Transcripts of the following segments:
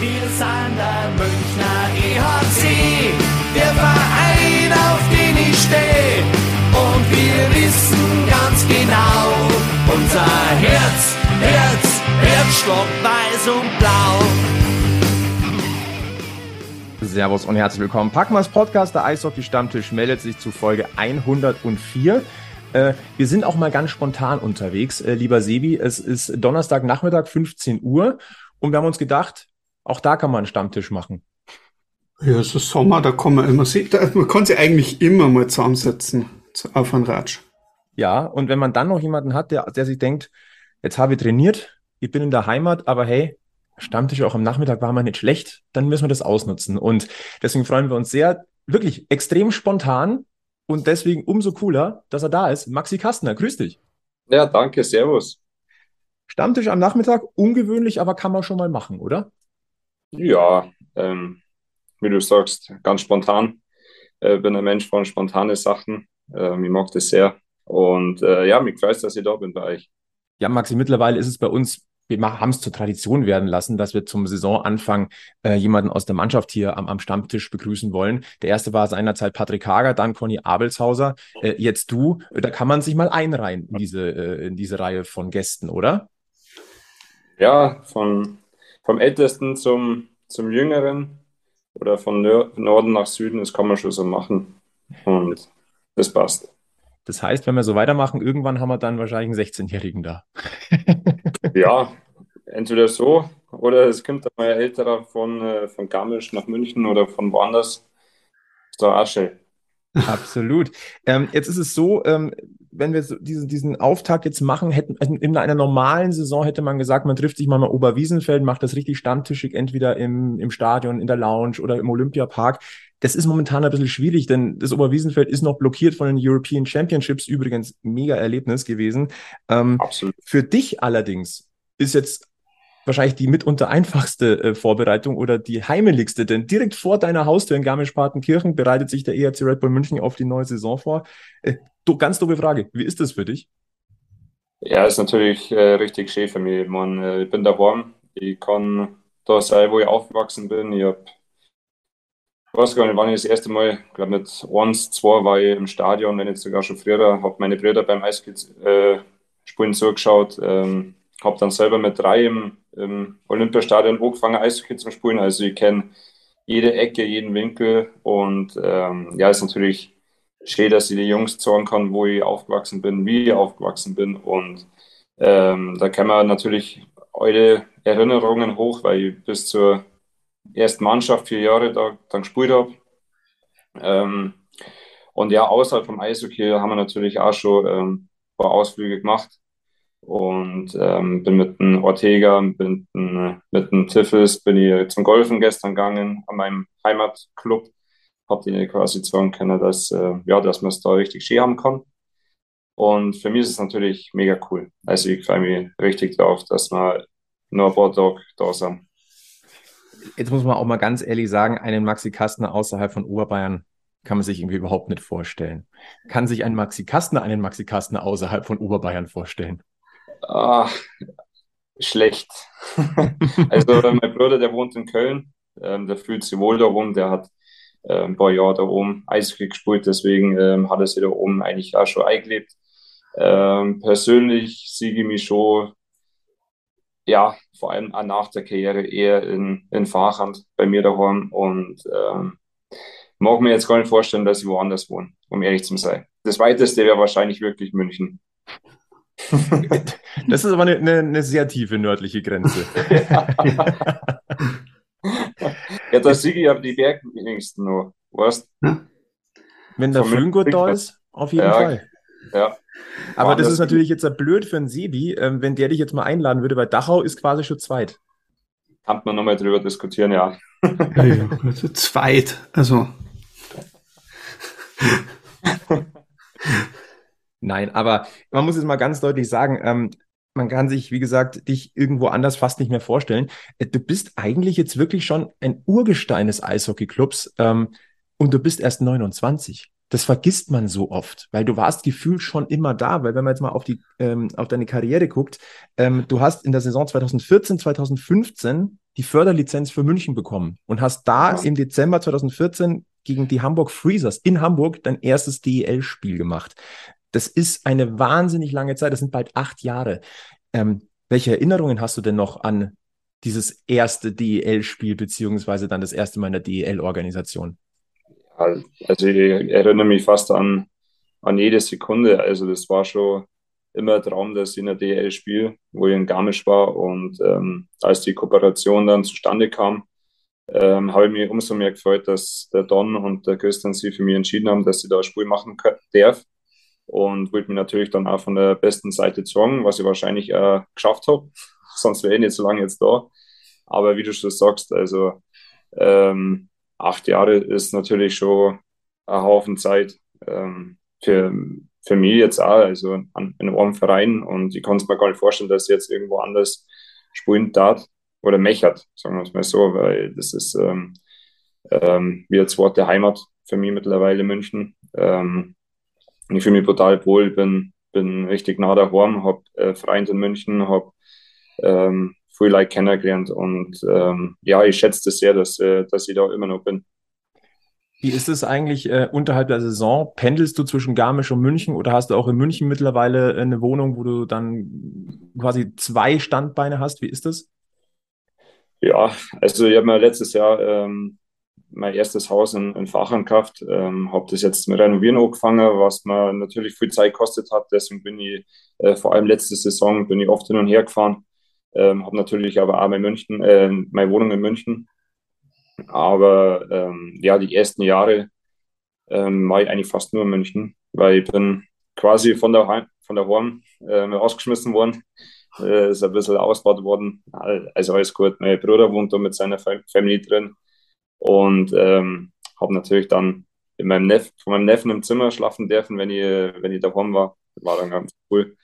Wir sind der Münchner EHC, der Verein, auf den ich stehe. Und wir wissen ganz genau, unser Herz, Herz, Herzstock, weiß und blau. Servus und herzlich willkommen. Packmas Podcast, der Eishockey-Stammtisch meldet sich zu Folge 104. Äh, wir sind auch mal ganz spontan unterwegs, äh, lieber Sebi. Es ist Donnerstagnachmittag, 15 Uhr. Und wir haben uns gedacht, auch da kann man einen Stammtisch machen. Ja, es ist Sommer, da kann man immer sehen. Man kann sich eigentlich immer mal zusammensetzen auf einen Ratsch. Ja, und wenn man dann noch jemanden hat, der, der sich denkt, jetzt habe ich trainiert, ich bin in der Heimat, aber hey, Stammtisch auch am Nachmittag war mal nicht schlecht, dann müssen wir das ausnutzen. Und deswegen freuen wir uns sehr, wirklich extrem spontan und deswegen umso cooler, dass er da ist. Maxi Kastner, grüß dich. Ja, danke, servus. Stammtisch am Nachmittag, ungewöhnlich, aber kann man schon mal machen, oder? Ja, ähm, wie du sagst, ganz spontan. Äh, bin ein Mensch von spontane Sachen. Ähm, ich mag das sehr. Und äh, ja, mich freut dass ich da bin bei euch. Ja, Maxi, mittlerweile ist es bei uns, wir haben es zur Tradition werden lassen, dass wir zum Saisonanfang äh, jemanden aus der Mannschaft hier am, am Stammtisch begrüßen wollen. Der erste war seinerzeit Patrick Hager, dann Conny Abelshauser, äh, jetzt du. Da kann man sich mal einreihen in diese, äh, in diese Reihe von Gästen, oder? Ja, von vom Ältesten zum, zum Jüngeren oder von Norden nach Süden, das kann man schon so machen. Und das passt. Das heißt, wenn wir so weitermachen, irgendwann haben wir dann wahrscheinlich einen 16-Jährigen da. ja, entweder so oder es kommt mal ein älterer von, äh, von Garmisch nach München oder von woanders. So Asche. Absolut. Ähm, jetzt ist es so, ähm, wenn wir so diesen, diesen Auftakt jetzt machen, hätten in einer normalen Saison hätte man gesagt, man trifft sich mal mal Oberwiesenfeld, macht das richtig stammtischig, entweder im, im Stadion, in der Lounge oder im Olympiapark. Das ist momentan ein bisschen schwierig, denn das Oberwiesenfeld ist noch blockiert von den European Championships, übrigens mega Erlebnis gewesen. Ähm, Absolut. Für dich allerdings ist jetzt wahrscheinlich die mitunter einfachste äh, Vorbereitung oder die heimeligste, denn direkt vor deiner Haustür in Garmisch-Partenkirchen bereitet sich der ERC Red Bull München auf die neue Saison vor. Äh, du, ganz doofe Frage, wie ist das für dich? Ja, ist natürlich äh, richtig schön für mich. Ich, mein, äh, ich bin daheim, ich kann da sein, wo ich aufgewachsen bin. Ich habe ich weiß gar nicht, wann ich das erste Mal, ich glaube mit eins, zwei war ich im Stadion, wenn nicht sogar schon früher, habe meine Brüder beim Eisspielen äh, zugeschaut. Ähm, habe dann selber mit drei im, im Olympiastadion angefangen, Eishockey zu spielen. Also ich kenne jede Ecke, jeden Winkel und ähm, ja, ist natürlich schön, dass ich die Jungs sagen kann, wo ich aufgewachsen bin, wie ich aufgewachsen bin und ähm, da kann man natürlich eure Erinnerungen hoch, weil ich bis zur ersten Mannschaft vier Jahre da dann gespielt habe. Ähm, und ja, außerhalb vom Eishockey haben wir natürlich auch schon ähm, ein paar Ausflüge gemacht und ähm, bin mit dem Ortega, bin mit dem Tiffels, bin ich zum Golfen gestern gegangen an meinem Heimatclub. Hab denen quasi sagen können, dass, äh, ja, dass man es da richtig schön haben kann. Und für mich ist es natürlich mega cool. Also ich freue mich richtig drauf, dass wir nur ein paar Tage da sind. Jetzt muss man auch mal ganz ehrlich sagen, einen Maxi Kastner außerhalb von Oberbayern kann man sich irgendwie überhaupt nicht vorstellen. Kann sich ein Maxi Kastner einen Maxi Kastner außerhalb von Oberbayern vorstellen? Ah, schlecht. also mein Bruder, der wohnt in Köln, ähm, der fühlt sich wohl da rum, der hat äh, ein paar Jahre da oben Eishockey gespielt, deswegen ähm, hat er sich da oben eigentlich auch schon eingelebt. Ähm, persönlich sehe ich mich schon, ja, vor allem auch nach der Karriere eher in, in Fahrhand bei mir daheim und ähm, mag mir jetzt gar nicht vorstellen, dass ich woanders wohne, um ehrlich zu sein. Das weiteste wäre wahrscheinlich wirklich München. Das ist aber eine, eine, eine sehr tiefe nördliche Grenze. ja, da sehe ich aber die Berge wenigstens noch, weißt Wenn der Föhngurt da ist, auf jeden ja, Fall. Ja. Aber das ist natürlich jetzt blöd für einen Sebi, ähm, wenn der dich jetzt mal einladen würde, weil Dachau ist quasi schon zweit. Kann man nochmal drüber diskutieren, ja. ja, ja. Also zweit, also. Nein, aber man muss es mal ganz deutlich sagen, ähm, man kann sich, wie gesagt, dich irgendwo anders fast nicht mehr vorstellen. Äh, du bist eigentlich jetzt wirklich schon ein Urgestein des Eishockeyclubs ähm, und du bist erst 29. Das vergisst man so oft, weil du warst gefühlt schon immer da, weil wenn man jetzt mal auf die ähm, auf deine Karriere guckt, ähm, du hast in der Saison 2014, 2015 die Förderlizenz für München bekommen und hast da ja. im Dezember 2014 gegen die Hamburg Freezers in Hamburg dein erstes DEL-Spiel gemacht. Das ist eine wahnsinnig lange Zeit, das sind bald acht Jahre. Ähm, welche Erinnerungen hast du denn noch an dieses erste DEL-Spiel, beziehungsweise dann das erste Mal in der DEL-Organisation? Also ich erinnere mich fast an, an jede Sekunde. Also das war schon immer ein Traum, dass ich in der DEL spiele, wo ich in Garmisch war. Und ähm, als die Kooperation dann zustande kam, ähm, habe ich mich umso mehr gefreut, dass der Don und der Christian sich für mich entschieden haben, dass ich da ein Spiel machen darf und wollte mich natürlich dann auch von der besten Seite zeigen, was ich wahrscheinlich äh, geschafft habe. Sonst wäre ich nicht so lange jetzt da. Aber wie du schon sagst, also ähm, acht Jahre ist natürlich schon ein Haufen Zeit ähm, für, für mich jetzt auch, also an, in einem Verein. Und ich kann es mir gar nicht vorstellen, dass ich jetzt irgendwo anders spielen darf oder mechert, sagen wir es mal so, weil das ist ähm, ähm, wie eine zweite Heimat für mich mittlerweile in München. Ähm, ich fühle mich total wohl, bin, bin richtig nah daheim, habe äh, Freunde in München, habe ähm, viel Leute kennengelernt und ähm, ja, ich schätze das sehr, dass, äh, dass ich da immer noch bin. Wie ist es eigentlich äh, unterhalb der Saison? Pendelst du zwischen Garmisch und München oder hast du auch in München mittlerweile eine Wohnung, wo du dann quasi zwei Standbeine hast? Wie ist das? Ja, also ich habe mir letztes Jahr ähm, mein erstes Haus in, in Fachern gekauft, ähm, habe das jetzt mit Renovieren angefangen, was mir natürlich viel Zeit gekostet hat. Deswegen bin ich äh, vor allem letzte Saison bin ich oft hin und her gefahren. Ähm, habe natürlich aber auch mein München, äh, meine Wohnung in München. Aber ähm, ja, die ersten Jahre ähm, war ich eigentlich fast nur in München, weil ich bin quasi von der Heim, von der Horn äh, rausgeschmissen worden. Äh, ist ein bisschen ausgebaut worden. Also alles gut. Mein Bruder wohnt da mit seiner Family drin. Und ähm, habe natürlich dann in meinem Neff, von meinem Neffen im Zimmer schlafen dürfen, wenn ich, wenn ich daheim war. War dann ganz cool.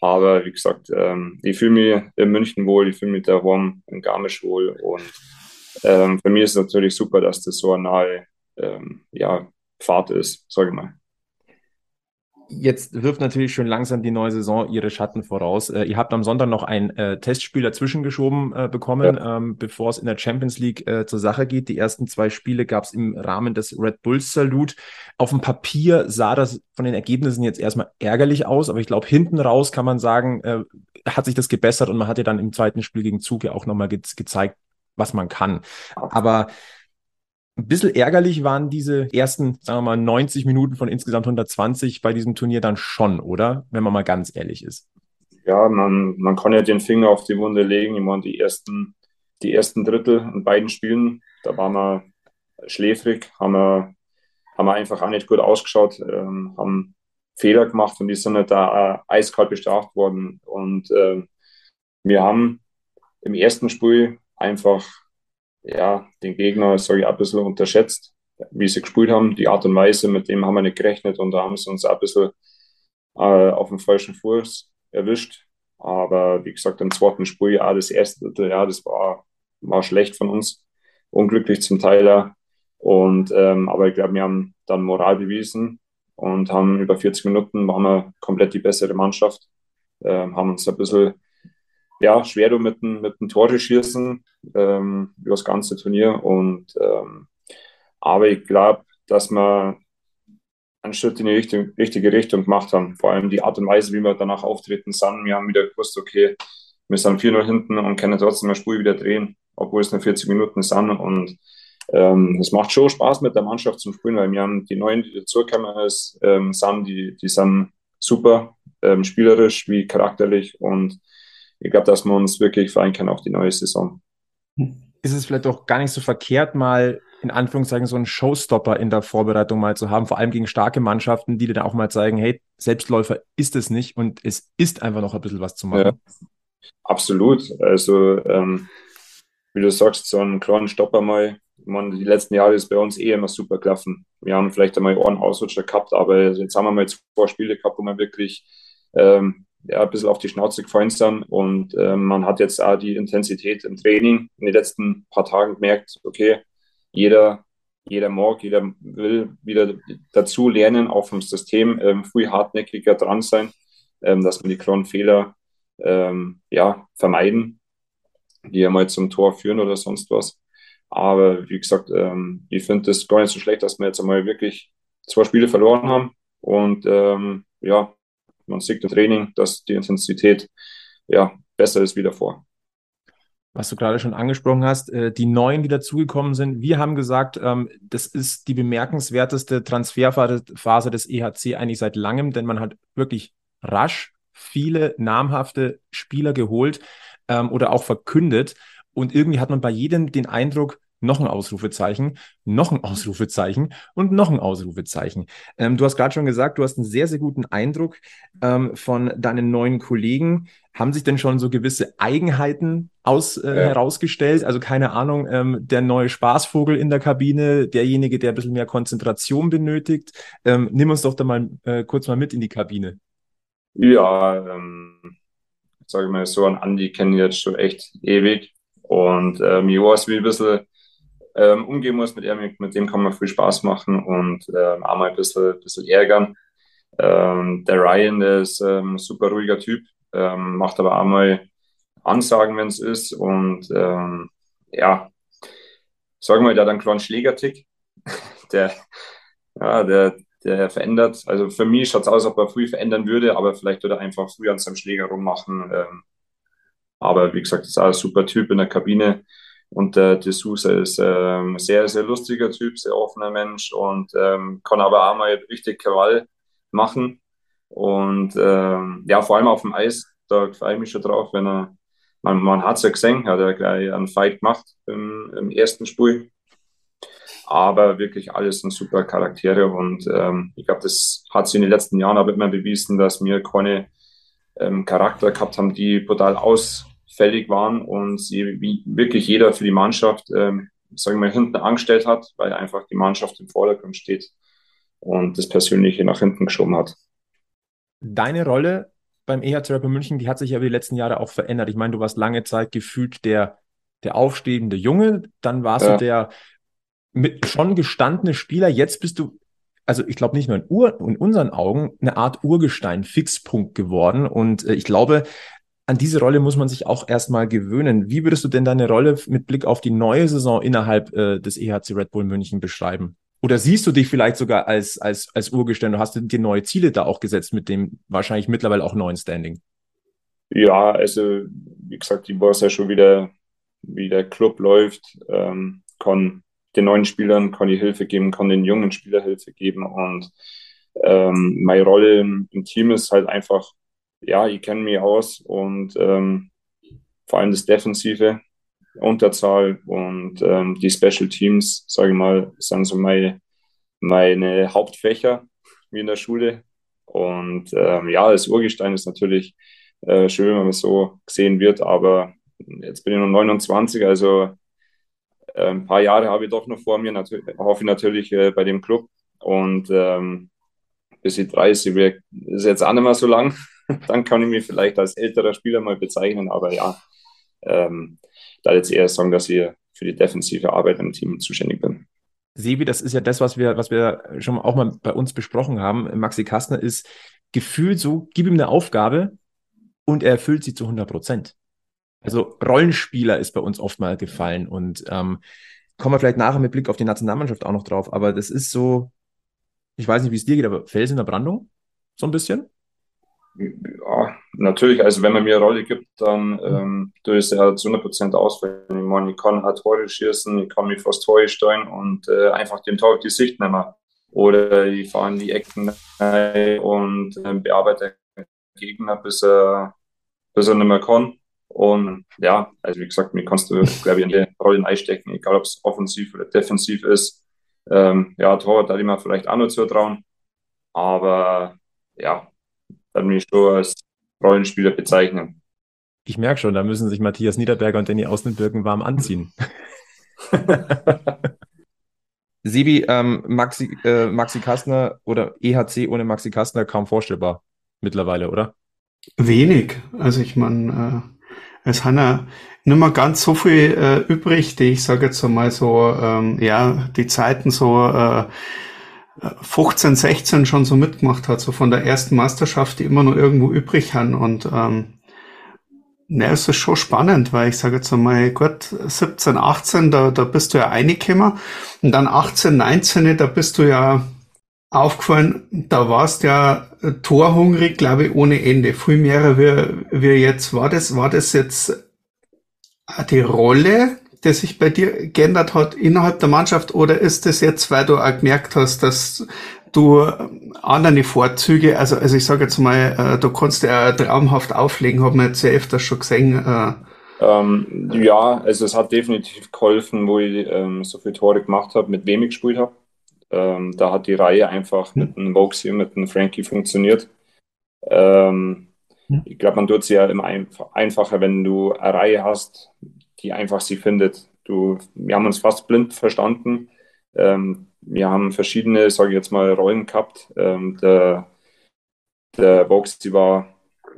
Aber wie gesagt, ähm, ich fühle mich in München wohl, ich fühle mich daheim in Garmisch wohl. Und ähm, für mich ist es natürlich super, dass das so eine nahe ähm, ja, Fahrt ist, sage ich mal. Jetzt wirft natürlich schon langsam die neue Saison ihre Schatten voraus. Äh, ihr habt am Sonntag noch ein äh, Testspiel dazwischen geschoben äh, bekommen, ja. ähm, bevor es in der Champions League äh, zur Sache geht. Die ersten zwei Spiele gab es im Rahmen des Red Bulls Salut. Auf dem Papier sah das von den Ergebnissen jetzt erstmal ärgerlich aus, aber ich glaube, hinten raus kann man sagen, äh, hat sich das gebessert und man hat ja dann im zweiten Spiel gegen Zug ja auch nochmal ge gezeigt, was man kann. Aber ein bisschen ärgerlich waren diese ersten, sagen wir mal, 90 Minuten von insgesamt 120 bei diesem Turnier dann schon, oder? Wenn man mal ganz ehrlich ist. Ja, man, man kann ja den Finger auf die Wunde legen. Ich meine, die ersten, die ersten Drittel in beiden Spielen, da waren wir schläfrig, haben wir, haben wir einfach auch nicht gut ausgeschaut, ähm, haben Fehler gemacht und die sind halt da eiskalt bestraft worden. Und äh, wir haben im ersten Spiel einfach ja, den Gegner, sage ich, ein bisschen unterschätzt, wie sie gespielt haben, die Art und Weise, mit dem haben wir nicht gerechnet und da haben sie uns ein bisschen äh, auf dem falschen Fuß erwischt. Aber wie gesagt, im zweiten Spiel, ja, das erste, ja, das war, war schlecht von uns, unglücklich zum Teil. Und, ähm, aber ich glaube, wir haben dann Moral bewiesen und haben über 40 Minuten waren wir komplett die bessere Mannschaft, ähm, haben uns ein bisschen ja, schwer mit dem, mit dem Tore schießen ähm, über das ganze Turnier. Und, ähm, aber ich glaube, dass wir einen Schritt in die richtige, richtige Richtung gemacht haben. Vor allem die Art und Weise, wie wir danach auftreten sind. Wir haben wieder gewusst, okay, wir sind 4-0 hinten und können trotzdem eine Spur wieder drehen, obwohl es nur 40 Minuten sind. Und ähm, es macht schon Spaß mit der Mannschaft zum Spielen, weil wir haben die Neuen, die dazugekommen ist, ähm, sind, die, die sind super, ähm, spielerisch wie charakterlich und ich glaube, dass wir uns wirklich freuen können auf die neue Saison. Ist es vielleicht auch gar nicht so verkehrt, mal in Anführungszeichen so einen Showstopper in der Vorbereitung mal zu haben, vor allem gegen starke Mannschaften, die dir dann auch mal zeigen, hey, Selbstläufer ist es nicht und es ist einfach noch ein bisschen was zu machen. Ja, absolut. Also, ähm, wie du sagst, so einen kleinen Stopper mal. Meine, die letzten Jahre ist bei uns eh immer super gelaufen. Wir haben vielleicht einmal einen Ausrutscher gehabt, aber jetzt haben wir mal zwei Spiele gehabt, wo wir wirklich ähm, ja, ein bisschen auf die Schnauze gefallen sind. Und äh, man hat jetzt auch die Intensität im Training in den letzten paar Tagen gemerkt, okay, jeder, jeder mag, jeder will wieder dazu lernen, auch vom System ähm, früh hartnäckiger dran sein, ähm, dass man die kleinen Fehler ähm, ja, vermeiden. die einmal zum Tor führen oder sonst was. Aber wie gesagt, ähm, ich finde es gar nicht so schlecht, dass wir jetzt einmal wirklich zwei Spiele verloren haben. Und ähm, ja, man sieht im Training, dass die Intensität ja besser ist wie davor was du gerade schon angesprochen hast, äh, die neuen, die dazugekommen sind. Wir haben gesagt, ähm, das ist die bemerkenswerteste Transferphase des EHC eigentlich seit langem, denn man hat wirklich rasch viele namhafte Spieler geholt ähm, oder auch verkündet. Und irgendwie hat man bei jedem den Eindruck, noch ein Ausrufezeichen, noch ein Ausrufezeichen und noch ein Ausrufezeichen. Ähm, du hast gerade schon gesagt, du hast einen sehr, sehr guten Eindruck ähm, von deinen neuen Kollegen. Haben sich denn schon so gewisse Eigenheiten aus, äh, ja. herausgestellt? Also keine Ahnung, ähm, der neue Spaßvogel in der Kabine, derjenige, der ein bisschen mehr Konzentration benötigt. Ähm, nimm uns doch da mal äh, kurz mal mit in die Kabine. Ja, ähm, sage ich mal so, an Andi kenne ich jetzt schon echt ewig. Und ähm, ich weiß, wie ein bisschen ähm, umgehen muss mit ihm. Mit dem kann man viel Spaß machen und ähm, auch mal ein bisschen, bisschen ärgern. Ähm, der Ryan, der ist ähm, ein super ruhiger Typ, ähm, macht aber auch mal Ansagen, wenn es ist. Und ähm, ja, sagen wir, der hat einen kleinen Schlägertick. der, ja, der, der verändert. Also für mich schaut es aus, ob er früh verändern würde, aber vielleicht würde er einfach früh an seinem Schläger rummachen. Aber wie gesagt, ist auch ein super Typ in der Kabine. Und der De Sousa ist ähm, sehr, sehr lustiger Typ, sehr offener Mensch und ähm, kann aber auch mal richtig Krawall machen. Und ähm, ja, vor allem auf dem Eis, da freue ich mich schon drauf, wenn er, man, man hat es ja gesehen, hat er gleich einen Fight gemacht im, im ersten Spiel. Aber wirklich alles sind super Charaktere und ähm, ich glaube, das hat sich in den letzten Jahren aber immer bewiesen, dass wir keine ähm, Charakter gehabt haben, die brutal aus fällig waren und sie wie wirklich jeder für die Mannschaft, ähm, sagen wir, hinten angestellt hat, weil einfach die Mannschaft im Vordergrund steht und das Persönliche nach hinten geschoben hat. Deine Rolle beim EHC Rapper München, die hat sich ja über die letzten Jahre auch verändert. Ich meine, du warst lange Zeit gefühlt der, der aufstehende Junge, dann warst ja. du der mit schon gestandene Spieler, jetzt bist du also ich glaube nicht nur in, Ur, in unseren Augen eine Art Urgestein, Fixpunkt geworden. Und äh, ich glaube, an diese Rolle muss man sich auch erstmal gewöhnen. Wie würdest du denn deine Rolle mit Blick auf die neue Saison innerhalb äh, des EHC Red Bull München beschreiben? Oder siehst du dich vielleicht sogar als, als, als Urgestein? Du hast dir neue Ziele da auch gesetzt mit dem wahrscheinlich mittlerweile auch neuen Standing. Ja, also wie gesagt, ich weiß ja schon, wie der, wie der Club läuft. Ähm, kann den neuen Spielern kann ich Hilfe geben, kann den jungen Spielern Hilfe geben. Und ähm, meine Rolle im Team ist halt einfach ja, ich kenne mich aus und ähm, vor allem das Defensive, Unterzahl und ähm, die Special Teams, sage ich mal, sind so meine, meine Hauptfächer wie in der Schule. Und ähm, ja, das Urgestein ist natürlich äh, schön, wenn man so gesehen wird, aber jetzt bin ich noch 29, also äh, ein paar Jahre habe ich doch noch vor mir, hoffe ich natürlich äh, bei dem Club. Und ähm, bis ich 30 wäre, ist jetzt auch nicht mehr so lang. dann kann ich mich vielleicht als älterer Spieler mal bezeichnen. Aber ja, ähm, da jetzt eher sagen, dass ich für die defensive Arbeit im Team zuständig bin. Sebi, das ist ja das, was wir, was wir schon auch mal bei uns besprochen haben. Maxi Kastner ist gefühlt so, gib ihm eine Aufgabe und er erfüllt sie zu 100 Prozent. Also Rollenspieler ist bei uns oft mal gefallen und ähm, kommen wir vielleicht nachher mit Blick auf die Nationalmannschaft auch noch drauf. Aber das ist so, ich weiß nicht, wie es dir geht, aber Fels in der Brandung? So ein bisschen? Ja, natürlich. Also, wenn man mir eine Rolle gibt, dann ähm, tue ich es ja zu 100% ausfüllen. Ich meine, ich kann halt Tore schießen, ich kann mich fast Tore steuern und äh, einfach dem Tor auf die Sicht nehmen. Oder ich fahre in die Ecken und äh, bearbeite den Gegner, bis er, bis er nicht mehr kann. Und ja, also wie gesagt, mir kannst du, glaube ich, in die Rollen einstecken, egal ob es offensiv oder defensiv ist. Ähm, ja, Tor, da ich mir vielleicht auch noch zutrauen. Aber ja, dann mich schon als Rollenspieler bezeichnen. Ich merke schon, da müssen sich Matthias Niederberger und Danny Außenbirken warm anziehen. Sebi, ähm, Maxi, äh, Maxi Kastner oder EHC ohne Maxi Kastner kaum vorstellbar mittlerweile, oder? Wenig. Also ich meine, äh, es haben ja nicht mehr ganz so viel äh, übrig, die ich sage jetzt mal so, ähm, ja, die Zeiten so äh, 15, 16 schon so mitgemacht hat, so von der ersten Meisterschaft, die immer noch irgendwo übrig haben. Und ähm, Ne, es ist schon spannend, weil ich sage jetzt einmal, gut, 17, 18, da, da bist du ja reingekommen und dann 18, 19, da bist du ja aufgefallen, da warst ja torhungrig, glaube ich, ohne Ende. Viel mehr wie, wie jetzt. War das, war das jetzt die Rolle, die sich bei dir geändert hat innerhalb der Mannschaft oder ist das jetzt, weil du auch gemerkt hast, dass du andere Vorzüge, also, also ich sage jetzt mal, äh, du kannst ja traumhaft auflegen, haben wir jetzt ja öfters schon gesehen. Äh. Ähm, ja, also es hat definitiv geholfen, wo ich ähm, so viele Tore gemacht habe, mit wem ich gespielt habe. Ähm, da hat die Reihe einfach mit einem Voxy und mit einem Frankie funktioniert. Ähm, ich glaube, man tut es ja immer einf einfacher, wenn du eine Reihe hast, die einfach sie findet. Du, wir haben uns fast blind verstanden. Ähm, wir haben verschiedene, sage ich jetzt mal, Rollen gehabt. Ähm, der, der Voxy war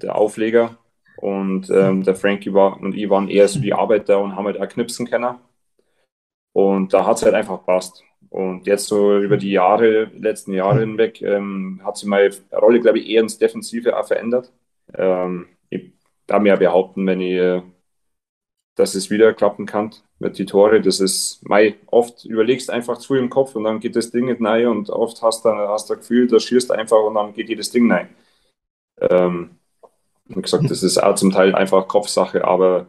der Aufleger und ähm, der Frankie war und ich waren eher so die Arbeiter und haben halt auch knipsen können. Und da hat es halt einfach passt. Und jetzt so über die Jahre, letzten Jahre hinweg, ähm, hat sich meine Rolle, glaube ich, eher ins Defensive auch verändert. Ähm, ich darf mir ja behaupten, wenn ich, dass es wieder klappen kann mit die Tore, das ist, mei, oft überlegst einfach zu im Kopf und dann geht das Ding nicht rein und oft hast du hast das Gefühl, da schießt einfach und dann geht jedes Ding rein. Ähm, wie gesagt, das ist auch zum Teil einfach Kopfsache, aber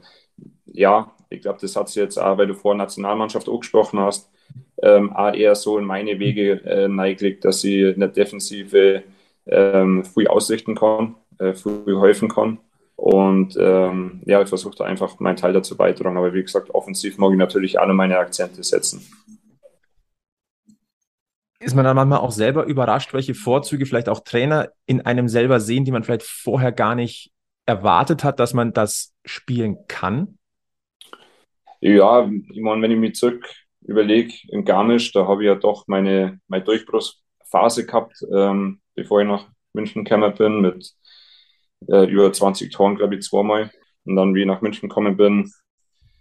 ja, ich glaube, das hat sich jetzt auch, weil du vor Nationalmannschaft auch gesprochen hast, ähm, auch eher so in meine Wege äh, neigt, dass in der Defensive ähm, viel ausrichten kann, äh, viel helfen kann. Und ähm, ja, ich versuche da einfach meinen Teil dazu beitragen. Aber wie gesagt, offensiv mag ich natürlich alle meine Akzente setzen. Ist man dann manchmal auch selber überrascht, welche Vorzüge vielleicht auch Trainer in einem selber sehen, die man vielleicht vorher gar nicht erwartet hat, dass man das spielen kann? Ja, ich meine, wenn ich mich zurück überlege, in Garmisch, da habe ich ja doch meine, meine Durchbruchsphase gehabt, ähm, bevor ich nach München gekommen bin, mit äh, über 20 Toren, glaube ich, zweimal. Und dann, wie ich nach München gekommen bin,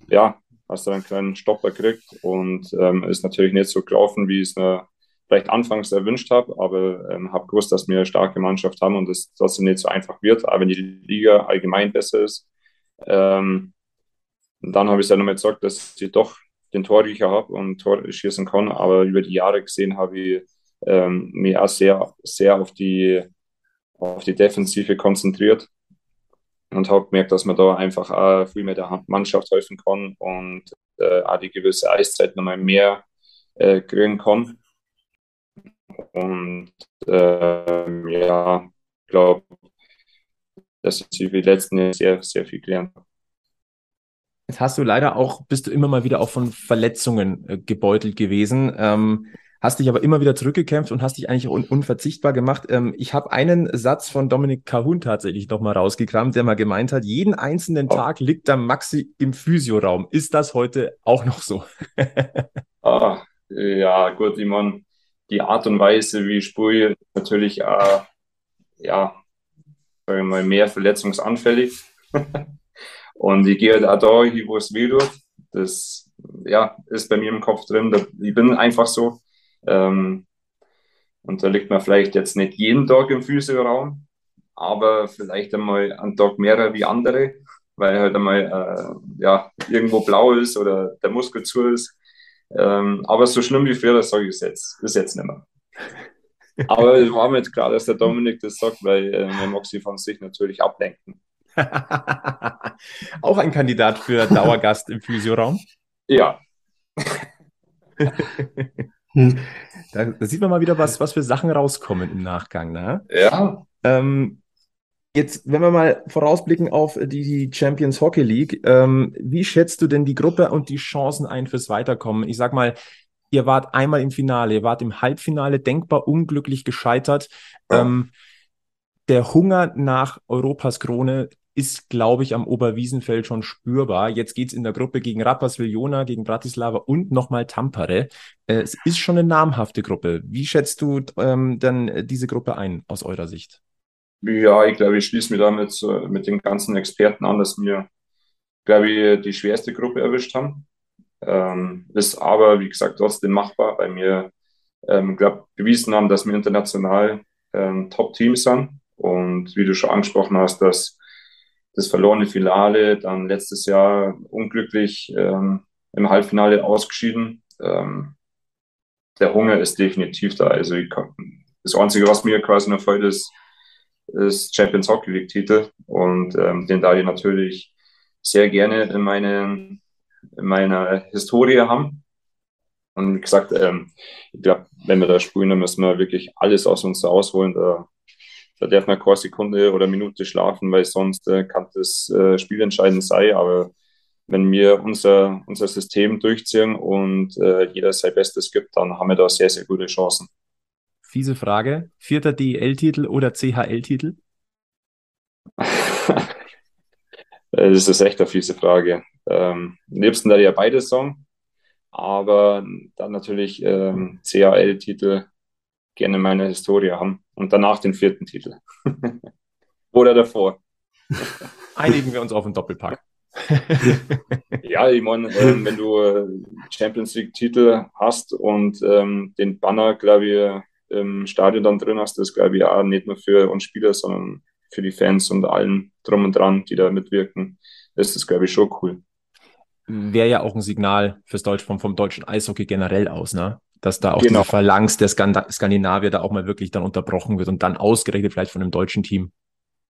ja, hast du einen kleinen Stopper gekriegt und ähm, ist natürlich nicht so gelaufen, wie ich es mir vielleicht anfangs erwünscht habe, aber ähm, habe gewusst, dass wir eine starke Mannschaft haben und es trotzdem nicht so einfach wird, auch wenn die Liga allgemein besser ist. Ähm, dann habe ich es ja nochmal gesagt, dass ich doch den Torriecher habe und Tor schießen kann. Aber über die Jahre gesehen habe ich ähm, mich auch sehr, sehr auf die, auf die Defensive konzentriert und habe gemerkt, dass man da einfach auch viel mehr der Mannschaft helfen kann und äh, auch die gewisse Eiszeit nochmal mehr äh, kriegen kann. Und äh, ja, ich glaube, dass ich die letzten Jahre sehr, sehr viel gelernt habe. Jetzt hast du leider auch, bist du immer mal wieder auch von Verletzungen äh, gebeutelt gewesen. Ähm, hast dich aber immer wieder zurückgekämpft und hast dich eigentlich un unverzichtbar gemacht. Ähm, ich habe einen Satz von Dominik Cahun tatsächlich noch mal rausgekramt, der mal gemeint hat, jeden einzelnen oh. Tag liegt der Maxi im Physioraum. Ist das heute auch noch so? ah, ja, gut, ich meine, die Art und Weise, wie ich spiele, natürlich äh, ja, sagen wir mal, mehr verletzungsanfällig. Und ich gehe halt auch da wo es weh tut. Das ja, ist bei mir im Kopf drin. Ich bin einfach so. Ähm, und da liegt man vielleicht jetzt nicht jeden Tag im Physioraum, aber vielleicht einmal einen Tag mehr wie andere, weil halt einmal äh, ja, irgendwo blau ist oder der Muskel zu ist. Ähm, aber so schlimm wie früher, das sage ich jetzt, ist jetzt nicht mehr. Aber es war mir jetzt klar, dass der Dominik das sagt, weil äh, man mag sich von sich natürlich ablenken. Auch ein Kandidat für Dauergast im Physioraum? Ja. da, da, sieht man mal wieder, was, was für Sachen rauskommen im Nachgang. Ne? Ja. Ähm, jetzt, wenn wir mal vorausblicken auf die Champions Hockey League, ähm, wie schätzt du denn die Gruppe und die Chancen ein fürs Weiterkommen? Ich sag mal, ihr wart einmal im Finale, ihr wart im Halbfinale denkbar unglücklich gescheitert. Ja. Ähm, der Hunger nach Europas Krone ist, glaube ich, am Oberwiesenfeld schon spürbar. Jetzt geht's in der Gruppe gegen Rapperswil Jona, gegen Bratislava und nochmal Tampere. Äh, es ist schon eine namhafte Gruppe. Wie schätzt du ähm, dann diese Gruppe ein aus eurer Sicht? Ja, ich glaube, ich schließe mich damit äh, mit den ganzen Experten an, dass wir, glaube ich, die schwerste Gruppe erwischt haben. Ähm, ist aber, wie gesagt, trotzdem machbar, weil wir, ähm, glaube bewiesen haben, dass wir international ähm, Top-Teams sind. Und wie du schon angesprochen hast, dass das verlorene Finale, dann letztes Jahr unglücklich ähm, im Halbfinale ausgeschieden. Ähm, der Hunger ist definitiv da. Also kann, das Einzige, was mir quasi noch fehlt, ist, ist Champions Hockey League Titel und ähm, den da ich natürlich sehr gerne in, meine, in meiner Historie haben. Und wie gesagt, ähm, ich glaube, wenn wir da spielen, dann müssen wir wirklich alles aus uns rausholen. Da, da darf man keine Sekunde oder Minute schlafen, weil sonst äh, kann das äh, Spiel entscheidend sein. Aber wenn wir unser, unser System durchziehen und äh, jeder sein Bestes gibt, dann haben wir da sehr, sehr gute Chancen. Fiese Frage. Vierter DEL-Titel oder CHL-Titel? das ist echt eine fiese Frage. Ähm, am liebsten da ja beides sagen, aber dann natürlich ähm, CHL-Titel gerne meine Historie haben und danach den vierten Titel. oder davor. Einigen wir uns auf den Doppelpack. ja, ich meine, ähm, wenn du äh, Champions League-Titel hast und ähm, den Banner, glaube ich, im Stadion dann drin hast, das glaube ich auch nicht nur für uns Spieler, sondern für die Fans und allen drum und dran, die da mitwirken, ist das, glaube ich, schon cool. Wäre ja auch ein Signal fürs Deutsch vom, vom deutschen Eishockey generell aus, ne? Dass da auch genau. diese Phalanx der Skandinavier da auch mal wirklich dann unterbrochen wird und dann ausgerechnet vielleicht von einem deutschen Team.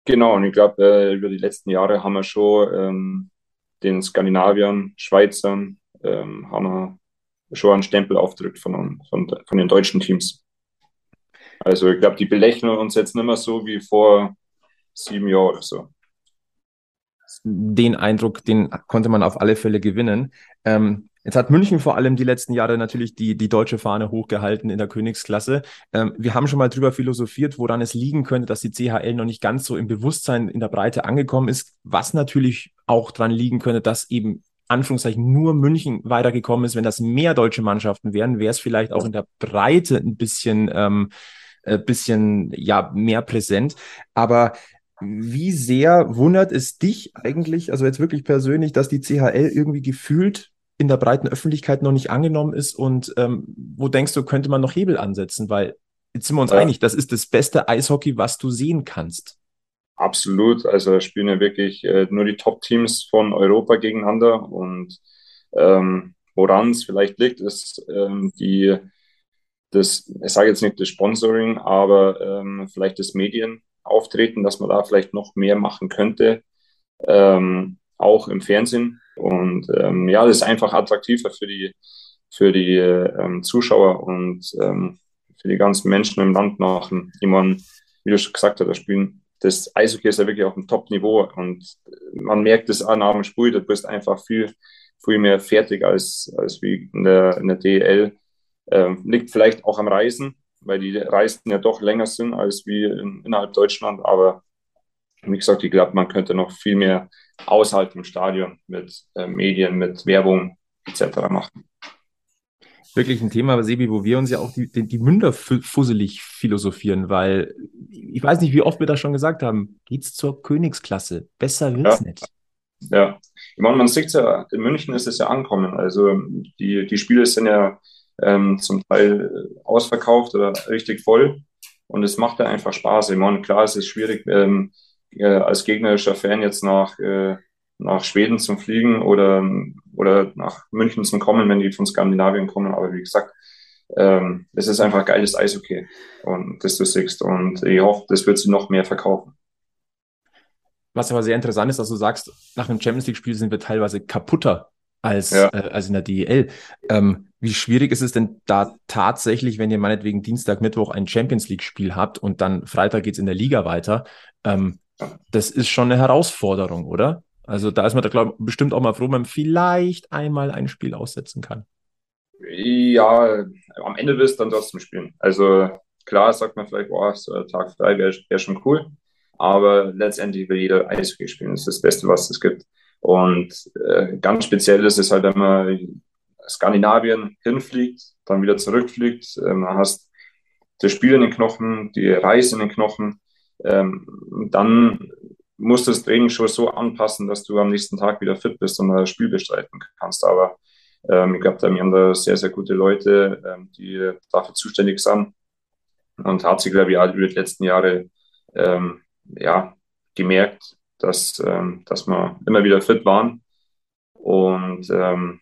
Genau, und ich glaube, äh, über die letzten Jahre haben wir schon ähm, den Skandinaviern, Schweizern, ähm, haben wir schon einen Stempel aufgedrückt von, von, von den deutschen Teams. Also ich glaube, die belächeln uns jetzt nicht mehr so wie vor sieben Jahren oder so. Den Eindruck, den konnte man auf alle Fälle gewinnen. Ähm, Jetzt hat München vor allem die letzten Jahre natürlich die, die deutsche Fahne hochgehalten in der Königsklasse. Ähm, wir haben schon mal drüber philosophiert, woran es liegen könnte, dass die CHL noch nicht ganz so im Bewusstsein in der Breite angekommen ist, was natürlich auch dran liegen könnte, dass eben Anführungszeichen nur München weitergekommen ist. Wenn das mehr deutsche Mannschaften wären, wäre es vielleicht auch in der Breite ein bisschen, ähm, äh, bisschen ja mehr präsent. Aber wie sehr wundert es dich eigentlich, also jetzt wirklich persönlich, dass die CHL irgendwie gefühlt in der breiten Öffentlichkeit noch nicht angenommen ist und ähm, wo denkst du, könnte man noch Hebel ansetzen? Weil jetzt sind wir uns ja. einig, das ist das beste Eishockey, was du sehen kannst. Absolut. Also da spielen ja wirklich äh, nur die Top-Teams von Europa gegeneinander und ähm, woran es vielleicht liegt, ist ähm, die, das, ich sage jetzt nicht das Sponsoring, aber ähm, vielleicht das Medienauftreten, dass man da vielleicht noch mehr machen könnte, ähm, auch im Fernsehen. Und ähm, ja, das ist einfach attraktiver für die, für die ähm, Zuschauer und ähm, für die ganzen Menschen im Land nach. Meine, wie du schon gesagt hast, das Spielen, das Eishockey ist ja wirklich auf dem Top-Niveau und man merkt es an dem Spiel, du bist einfach viel, viel mehr fertig als, als wie in der, in der DL. Ähm, liegt vielleicht auch am Reisen, weil die Reisen ja doch länger sind als wie in, innerhalb Deutschland, aber wie gesagt, ich glaube, man könnte noch viel mehr außerhalb vom Stadion mit äh, Medien, mit Werbung etc. machen. Wirklich ein Thema, Sebi, wo wir uns ja auch die, die, die Münder fusselig philosophieren, weil ich weiß nicht, wie oft wir das schon gesagt haben, geht's zur Königsklasse. Besser wird's ja. nicht. Ja, ich meine, man sieht ja, in München ist es ja angekommen. Also die, die Spiele sind ja ähm, zum Teil ausverkauft oder richtig voll. Und es macht ja einfach Spaß. Ich meine, klar, es ist schwierig, ähm, äh, als gegnerischer Fan jetzt nach, äh, nach Schweden zum Fliegen oder, oder nach München zum kommen, wenn die von Skandinavien kommen. Aber wie gesagt, ähm, es ist einfach geiles Eishockey und das du siehst. Und ich hoffe, das wird sie noch mehr verkaufen. Was aber sehr interessant ist, dass du sagst, nach einem Champions League-Spiel sind wir teilweise kaputter als, ja. äh, als in der DEL. Ähm, wie schwierig ist es denn da tatsächlich, wenn ihr meinetwegen Dienstag, Mittwoch ein Champions League-Spiel habt und dann Freitag geht's in der Liga weiter? Ähm, das ist schon eine Herausforderung, oder? Also da ist man da glaub, bestimmt auch mal froh, wenn man vielleicht einmal ein Spiel aussetzen kann. Ja, am Ende wirst du dann trotzdem spielen. Also klar sagt man vielleicht, boah, so Tag frei wäre wär schon cool, aber letztendlich will jeder Eishockey spielen. Das ist das Beste, was es gibt. Und äh, ganz speziell ist es halt, wenn man Skandinavien hinfliegt, dann wieder zurückfliegt, ähm, dann hast das Spiel in den Knochen, die Reise in den Knochen ähm, dann musst du das Training schon so anpassen, dass du am nächsten Tag wieder fit bist und das Spiel bestreiten kannst. Aber ähm, ich glaube, wir haben da sehr, sehr gute Leute, ähm, die dafür zuständig sind. Und hat sich, glaube ich, auch über die letzten Jahre ähm, ja, gemerkt, dass, ähm, dass wir immer wieder fit waren. Und ähm,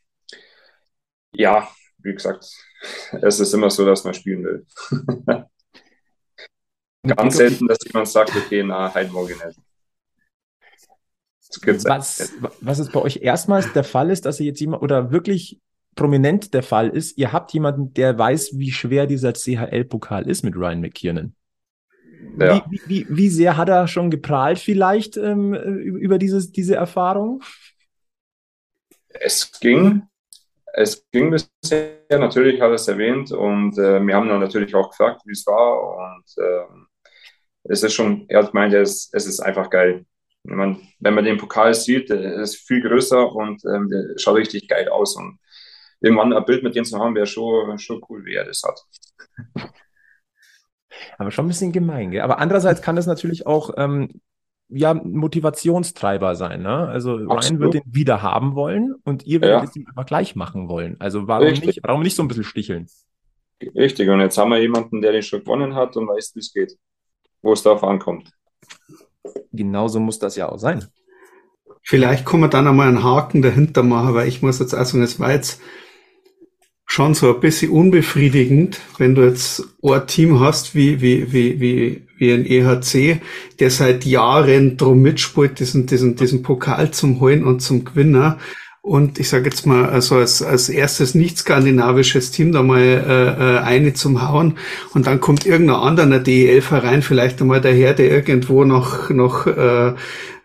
ja, wie gesagt, es ist immer so, dass man spielen will. Ganz selten, dass jemand sagt, okay, na, halt morgen nicht. Was, was ist bei euch erstmals der Fall ist, dass ihr jetzt jemand oder wirklich prominent der Fall ist, ihr habt jemanden, der weiß, wie schwer dieser CHL-Pokal ist mit Ryan McKiernan. Ja. Wie, wie, wie, sehr hat er schon geprahlt vielleicht ähm, über dieses, diese Erfahrung? Es ging. Es ging bisher, natürlich hat er es erwähnt und äh, wir haben dann natürlich auch gefragt, wie es war und äh, es ist schon, er hat gemeint, es, es ist einfach geil. Wenn man, wenn man den Pokal sieht, der ist viel größer und ähm, der schaut richtig geil aus und irgendwann ein Bild mit dem zu haben, wäre schon, schon cool, wie er das hat. Aber schon ein bisschen gemein, gell? Aber andererseits kann das natürlich auch ähm, ja, Motivationstreiber sein. Ne? Also Absolut. Ryan wird den wieder haben wollen und ihr werdet ja. es ihm aber gleich machen wollen. Also warum nicht, warum nicht so ein bisschen sticheln? Richtig, und jetzt haben wir jemanden, der den schon gewonnen hat und weiß, wie es geht, wo es darauf ankommt. Genauso muss das ja auch sein. Vielleicht kann man dann einmal einen Haken dahinter machen, weil ich muss jetzt auch sagen, es war jetzt schon so ein bisschen unbefriedigend, wenn du jetzt ein Team hast wie, wie, wie, wie, wie ein EHC, der seit Jahren drum mitspielt, diesen, diesen, diesen Pokal zum Holen und zum Gewinner. Und ich sage jetzt mal, also als, als erstes nicht skandinavisches Team da mal äh, äh, eine zum Hauen und dann kommt irgendein anderer DEL-Verein vielleicht einmal daher, der irgendwo noch, noch äh,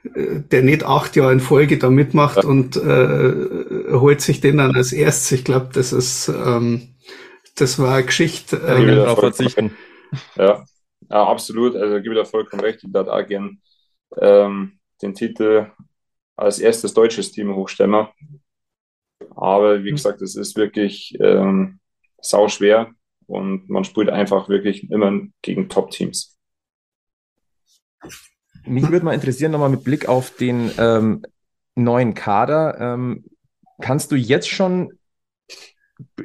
der nicht acht Jahre in Folge da mitmacht ja. und äh, holt sich den dann als erstes. Ich glaube, das ist ähm, das war eine Geschichte. Ähm, ja, darauf verzichten. Ja. ja, absolut. Also gebe da vollkommen recht. Ich würde auch gern ähm, den Titel als erstes deutsches Team hochstemmen. Aber wie mhm. gesagt, es ist wirklich ähm, sau schwer und man spielt einfach wirklich immer gegen Top-Teams. Mich würde mal interessieren, nochmal mit Blick auf den ähm, neuen Kader. Ähm, kannst du jetzt schon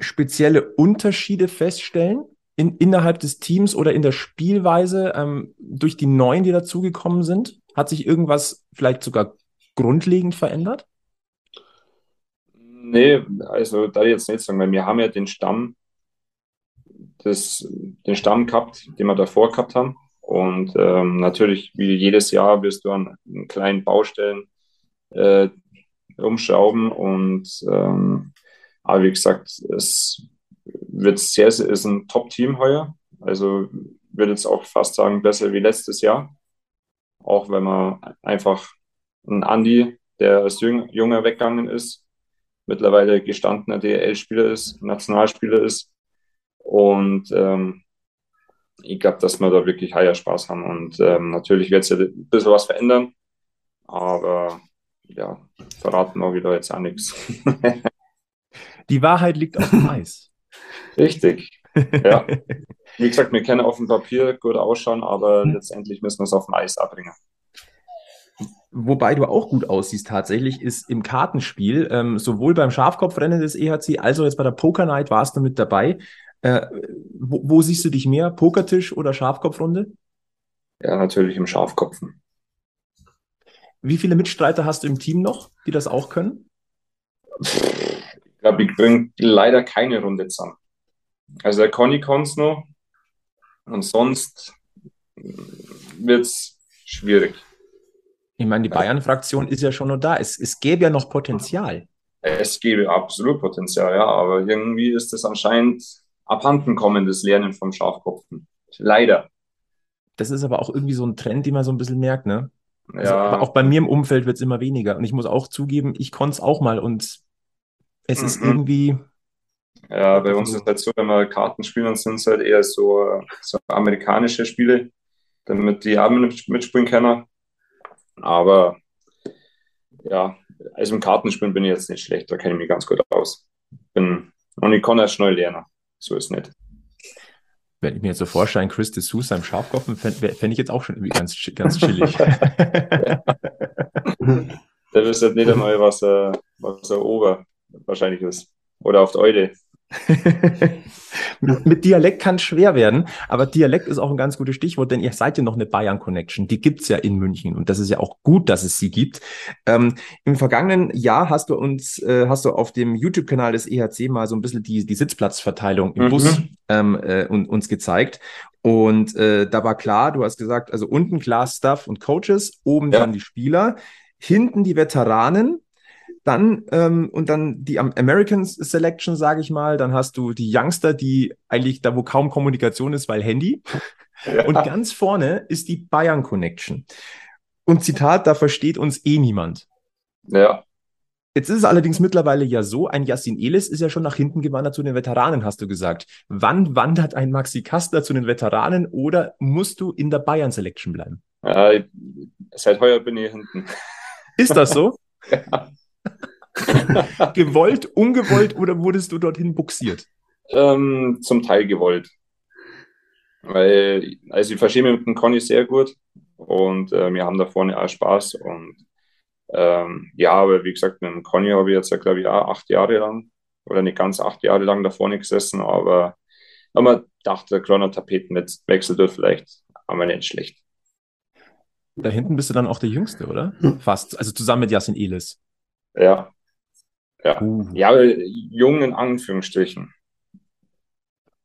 spezielle Unterschiede feststellen in, innerhalb des Teams oder in der Spielweise ähm, durch die Neuen, die dazugekommen sind? Hat sich irgendwas vielleicht sogar grundlegend verändert? Nee, also da jetzt nicht sagen, weil wir haben ja den Stamm, das, den Stamm gehabt, den wir davor gehabt haben. Und ähm, natürlich, wie jedes Jahr, wirst du an, kleinen Baustellen äh, umschrauben. Und ähm, aber wie gesagt, es wird sehr, sehr ist ein Top-Team heuer. Also würde jetzt auch fast sagen, besser wie letztes Jahr. Auch wenn man einfach einen Andi, der als Jüng, Junger weggegangen ist, mittlerweile gestandener DL-Spieler ist, Nationalspieler ist. Und ähm, ich glaube, dass wir da wirklich heuer Spaß haben. Und ähm, natürlich wird es ja ein bisschen was verändern, aber ja, verraten wir wieder jetzt auch nichts. Die Wahrheit liegt auf dem Eis. Richtig. Ja. Wie gesagt, wir können auf dem Papier gut ausschauen, aber hm. letztendlich müssen wir es auf dem Eis abbringen. Wobei du auch gut aussiehst tatsächlich, ist im Kartenspiel, ähm, sowohl beim Schafkopfrennen des EHC als auch jetzt bei der Poker Night warst du mit dabei. Äh, wo, wo, siehst du dich mehr? Pokertisch oder Schafkopfrunde? Ja, natürlich im Schafkopfen. Wie viele Mitstreiter hast du im Team noch, die das auch können? Ich glaube, ich bringe leider keine Runde zusammen. Also der Conny kann es noch und sonst wird es schwierig. Ich meine, die Bayern-Fraktion ist ja schon noch da. Es, es gäbe ja noch Potenzial. Es gäbe absolut Potenzial, ja, aber irgendwie ist es anscheinend abhanden kommendes Lernen vom Schafkopfen. Leider. Das ist aber auch irgendwie so ein Trend, den man so ein bisschen merkt, ne? Also ja. auch bei mir im Umfeld wird es immer weniger. Und ich muss auch zugeben, ich konnte es auch mal und es mhm. ist irgendwie. Ja, bei uns ist es halt so, wenn wir Karten spielen, dann sind es halt eher so, so amerikanische Spiele, damit die Abend mitspielen können. Aber ja, also im Kartenspielen bin ich jetzt nicht schlecht, da kenne ich mich ganz gut aus. Bin, und ich kann erst schnell lernen. So ist nicht. Wenn ich mir jetzt so vorstelle, Chris de Sousa im Schafkopf, fände fänd ich jetzt auch schon irgendwie ganz, ganz chillig. Der wüsste nicht einmal, was er, was er Ober wahrscheinlich ist. Oder auf der Eude. Mit Dialekt kann es schwer werden, aber Dialekt ist auch ein ganz gutes Stichwort, denn ihr seid ja noch eine Bayern-Connection. Die gibt's ja in München und das ist ja auch gut, dass es sie gibt. Ähm, Im vergangenen Jahr hast du uns, äh, hast du auf dem YouTube-Kanal des EHC mal so ein bisschen die, die Sitzplatzverteilung im mhm. Bus ähm, äh, und, uns gezeigt. Und äh, da war klar, du hast gesagt, also unten klar Staff und Coaches, oben ja. dann die Spieler, hinten die Veteranen dann ähm, und dann die American Selection, sage ich mal. Dann hast du die Youngster, die eigentlich da, wo kaum Kommunikation ist, weil Handy. Ja. Und ganz vorne ist die Bayern Connection. Und Zitat, da versteht uns eh niemand. Ja. Jetzt ist es allerdings mittlerweile ja so, ein Yassin Elis ist ja schon nach hinten gewandert zu den Veteranen, hast du gesagt. Wann wandert ein Maxi Kastler zu den Veteranen oder musst du in der Bayern Selection bleiben? Ja, seit heuer bin ich hinten. Ist das so? ja. gewollt, ungewollt oder wurdest du dorthin buxiert? Ähm, zum Teil gewollt. Weil, also ich verstehe mich mit dem Conny sehr gut und äh, wir haben da vorne auch Spaß und ähm, ja, aber wie gesagt, mit dem Conny habe ich jetzt glaube ich, auch acht Jahre lang oder nicht ganz acht Jahre lang da vorne gesessen, aber man dachte, der kleine Tapetenwechsel wird vielleicht aber nicht schlecht. Da hinten bist du dann auch der Jüngste, oder? Fast. Also zusammen mit Jasin Elis. Ja, ja, uh. ja jung in Anführungsstrichen.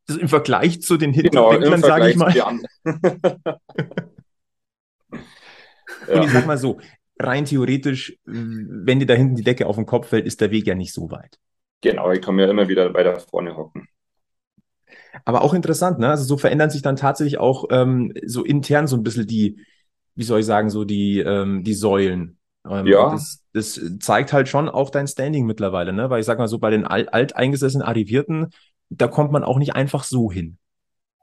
Ist Im Vergleich zu den Hinterwändlern, genau, sage ich mal. ja. Und ich sag mal so, rein theoretisch, wenn dir da hinten die Decke auf den Kopf fällt, ist der Weg ja nicht so weit. Genau, ich kann ja immer wieder weiter vorne hocken. Aber auch interessant, ne? Also so verändern sich dann tatsächlich auch ähm, so intern so ein bisschen die, wie soll ich sagen, so die, ähm, die Säulen. Ähm, ja. Das, das, zeigt halt schon auch dein Standing mittlerweile, ne? Weil ich sag mal so, bei den alt, alteingesessenen Arrivierten, da kommt man auch nicht einfach so hin.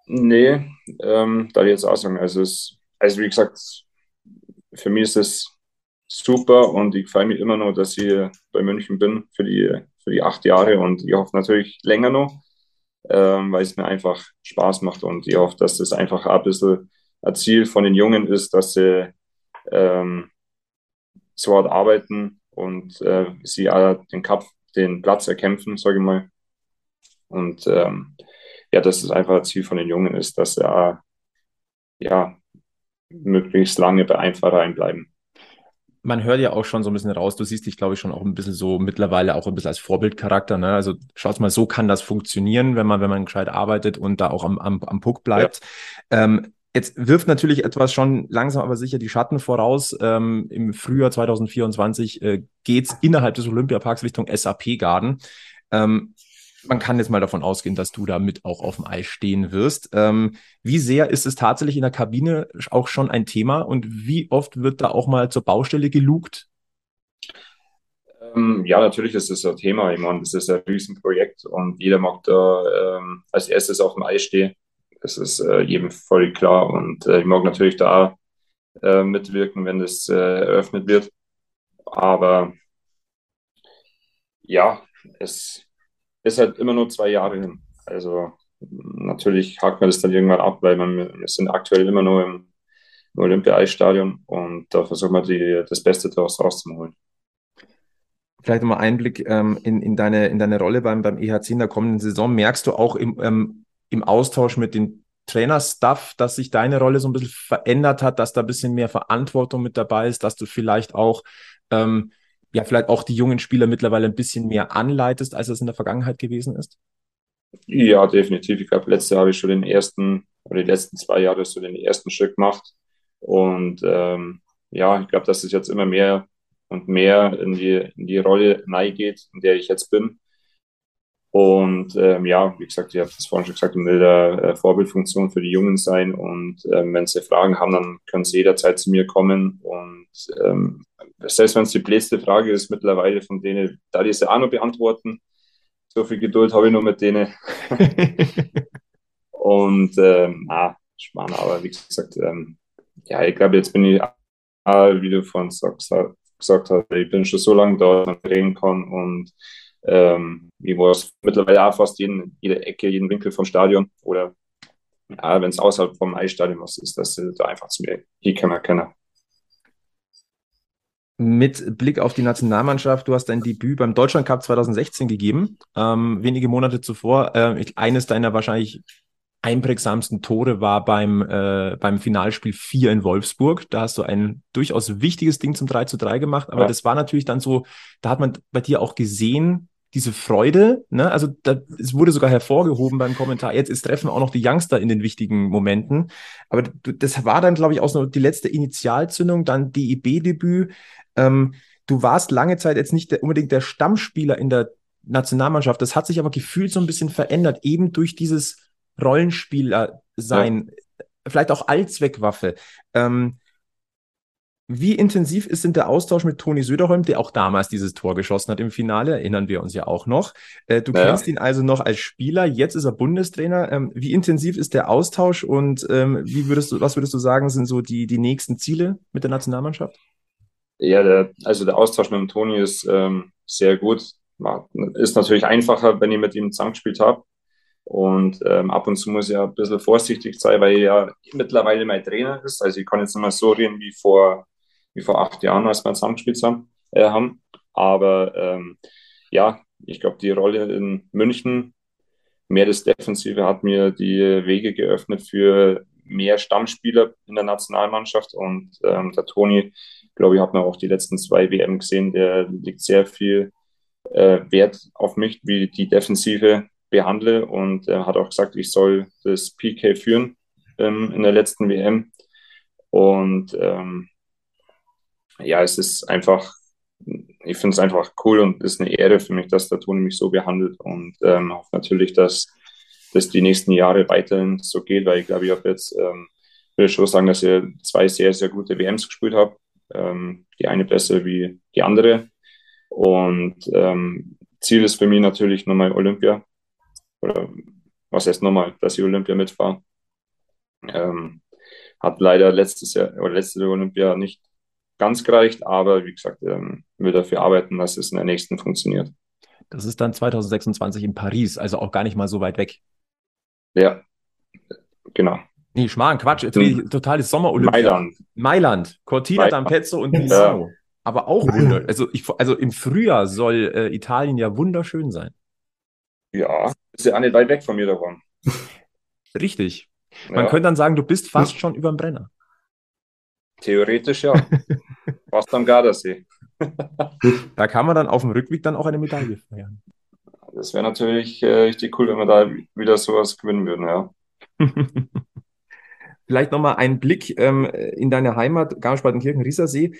Nee, ähm, da ich jetzt auch sagen, also, es, also wie gesagt, für mich ist es super und ich freue mich immer noch, dass ich bei München bin für die, für die acht Jahre und ich hoffe natürlich länger noch, ähm, weil es mir einfach Spaß macht und ich hoffe, dass das einfach ein bisschen ein Ziel von den Jungen ist, dass sie ähm, so hart arbeiten und äh, sie alle den Cup, den Platz erkämpfen, sage ich mal. Und ähm, ja, dass es einfach ein Ziel von den Jungen ist, dass sie ja möglichst lange bei einem Verein bleiben. Man hört ja auch schon so ein bisschen raus, du siehst dich, glaube ich, schon auch ein bisschen so mittlerweile auch ein bisschen als Vorbildcharakter. Ne? Also schaut mal, so kann das funktionieren, wenn man, wenn man gescheit arbeitet und da auch am, am, am Puck bleibt. Ja. Ähm, Jetzt wirft natürlich etwas schon langsam aber sicher die Schatten voraus. Ähm, Im Frühjahr 2024 äh, geht es innerhalb des Olympiaparks Richtung SAP-Garden. Ähm, man kann jetzt mal davon ausgehen, dass du damit auch auf dem Eis stehen wirst. Ähm, wie sehr ist es tatsächlich in der Kabine auch schon ein Thema und wie oft wird da auch mal zur Baustelle gelugt? Ähm, ja, natürlich ist es ein Thema. Ich meine, das ist ein Riesenprojekt und jeder mag da ähm, als erstes auf dem Eis stehen. Das ist äh, jedem voll klar. Und äh, ich mag natürlich da äh, mitwirken, wenn das äh, eröffnet wird. Aber ja, es ist halt immer nur zwei Jahre hin. Also natürlich hakt man das dann irgendwann ab, weil man, wir sind aktuell immer nur im, im Olympia-Eisstadion und da versuchen wir die, das Beste daraus rauszuholen. Vielleicht nochmal Einblick ähm, in, in, deine, in deine Rolle beim, beim EHC in der kommenden Saison. Merkst du auch im, ähm, im Austausch mit den Trainerstuff, dass sich deine Rolle so ein bisschen verändert hat, dass da ein bisschen mehr Verantwortung mit dabei ist, dass du vielleicht auch, ähm, ja, vielleicht auch die jungen Spieler mittlerweile ein bisschen mehr anleitest, als es in der Vergangenheit gewesen ist? Ja, definitiv. Ich glaube, letztes Jahr habe ich schon den ersten, oder die letzten zwei Jahre so den ersten Schritt gemacht. Und ähm, ja, ich glaube, dass es jetzt immer mehr und mehr in die, in die Rolle geht, in der ich jetzt bin. Und ähm, ja, wie gesagt, ich habe das vorhin schon gesagt, ich will da äh, Vorbildfunktion für die Jungen sein. Und ähm, wenn sie Fragen haben, dann können sie jederzeit zu mir kommen. Und ähm, selbst wenn es die bläste Frage ist, mittlerweile von denen, da die sie auch noch beantworten, so viel Geduld habe ich nur mit denen. und ähm, ah, Schmarrn, aber wie gesagt, ähm, ja, ich glaube, jetzt bin ich, wie du vorhin gesagt, gesagt hast, ich bin schon so lange da, dass man reden kann und ähm, wie war es mittlerweile auch fast jeden, jede Ecke, jeden Winkel vom Stadion oder ja, wenn es außerhalb vom Eisstadion was ist, dass da einfach zu mir hinkommen können. Mit Blick auf die Nationalmannschaft, du hast dein Debüt beim Deutschland Cup 2016 gegeben, ähm, wenige Monate zuvor. Äh, eines deiner wahrscheinlich einprägsamsten Tore war beim, äh, beim Finalspiel 4 in Wolfsburg. Da hast du ein durchaus wichtiges Ding zum 3 zu 3 gemacht, aber ja. das war natürlich dann so, da hat man bei dir auch gesehen, diese Freude, ne? also da, es wurde sogar hervorgehoben beim Kommentar, jetzt ist treffen auch noch die Youngster in den wichtigen Momenten, aber du, das war dann, glaube ich, auch so die letzte Initialzündung, dann DEB-Debüt. Ähm, du warst lange Zeit jetzt nicht der, unbedingt der Stammspieler in der Nationalmannschaft, das hat sich aber gefühlt so ein bisschen verändert, eben durch dieses Rollenspieler sein, ja. vielleicht auch Allzweckwaffe. Ähm, wie intensiv ist denn der Austausch mit Toni Söderholm, der auch damals dieses Tor geschossen hat im Finale? Erinnern wir uns ja auch noch. Äh, du ja. kennst ihn also noch als Spieler, jetzt ist er Bundestrainer. Ähm, wie intensiv ist der Austausch und ähm, wie würdest du, was würdest du sagen, sind so die, die nächsten Ziele mit der Nationalmannschaft? Ja, der, also der Austausch mit dem Toni ist ähm, sehr gut. Ist natürlich einfacher, wenn ich mit ihm zusammengespielt habe. Und ähm, ab und zu muss ich ja ein bisschen vorsichtig sein, weil er ja mittlerweile mein Trainer ist. Also ich kann jetzt nicht mehr so reden wie vor, wie vor acht Jahren, als wir zusammengespielt haben. Äh. Aber ähm, ja, ich glaube, die Rolle in München, mehr das Defensive, hat mir die Wege geöffnet für mehr Stammspieler in der Nationalmannschaft. Und ähm, der Toni, glaube ich, hat man auch die letzten zwei WM gesehen, der legt sehr viel äh, Wert auf mich, wie die Defensive behandle und er hat auch gesagt, ich soll das PK führen ähm, in der letzten WM. Und ähm, ja, es ist einfach, ich finde es einfach cool und ist eine Ehre für mich, dass der Toni mich so behandelt und ähm, hoffe natürlich, dass das die nächsten Jahre weiterhin so geht, weil ich glaube, ich habe jetzt, ähm, will schon sagen, dass ich zwei sehr, sehr gute WMs gespielt habe. Ähm, die eine besser wie die andere. Und ähm, Ziel ist für mich natürlich nochmal Olympia oder was heißt nochmal, dass ich Olympia mitfahre. Ähm, hat leider letztes Jahr oder letzte Olympia nicht ganz gereicht, aber wie gesagt, ähm, will dafür arbeiten, dass es in der nächsten funktioniert. Das ist dann 2026 in Paris, also auch gar nicht mal so weit weg. Ja, genau. Nee, Schmarrn, Quatsch, hm. totales Sommer-Olympia. Mailand. Mailand, Cortina d'Ampezzo und Misano. Ja. Aber auch wunderschön. Also, ich, also im Frühjahr soll äh, Italien ja wunderschön sein. Ja, ist ja auch nicht weit weg von mir davon. Richtig. Man ja. könnte dann sagen, du bist fast schon über dem Brenner. Theoretisch ja. fast am Gardasee. da kann man dann auf dem Rückweg dann auch eine Medaille feiern. Das wäre natürlich äh, richtig cool, wenn wir da wieder sowas gewinnen würden, ja. Vielleicht nochmal ein Blick ähm, in deine Heimat, Garmisch-Partenkirchen-Riesersee.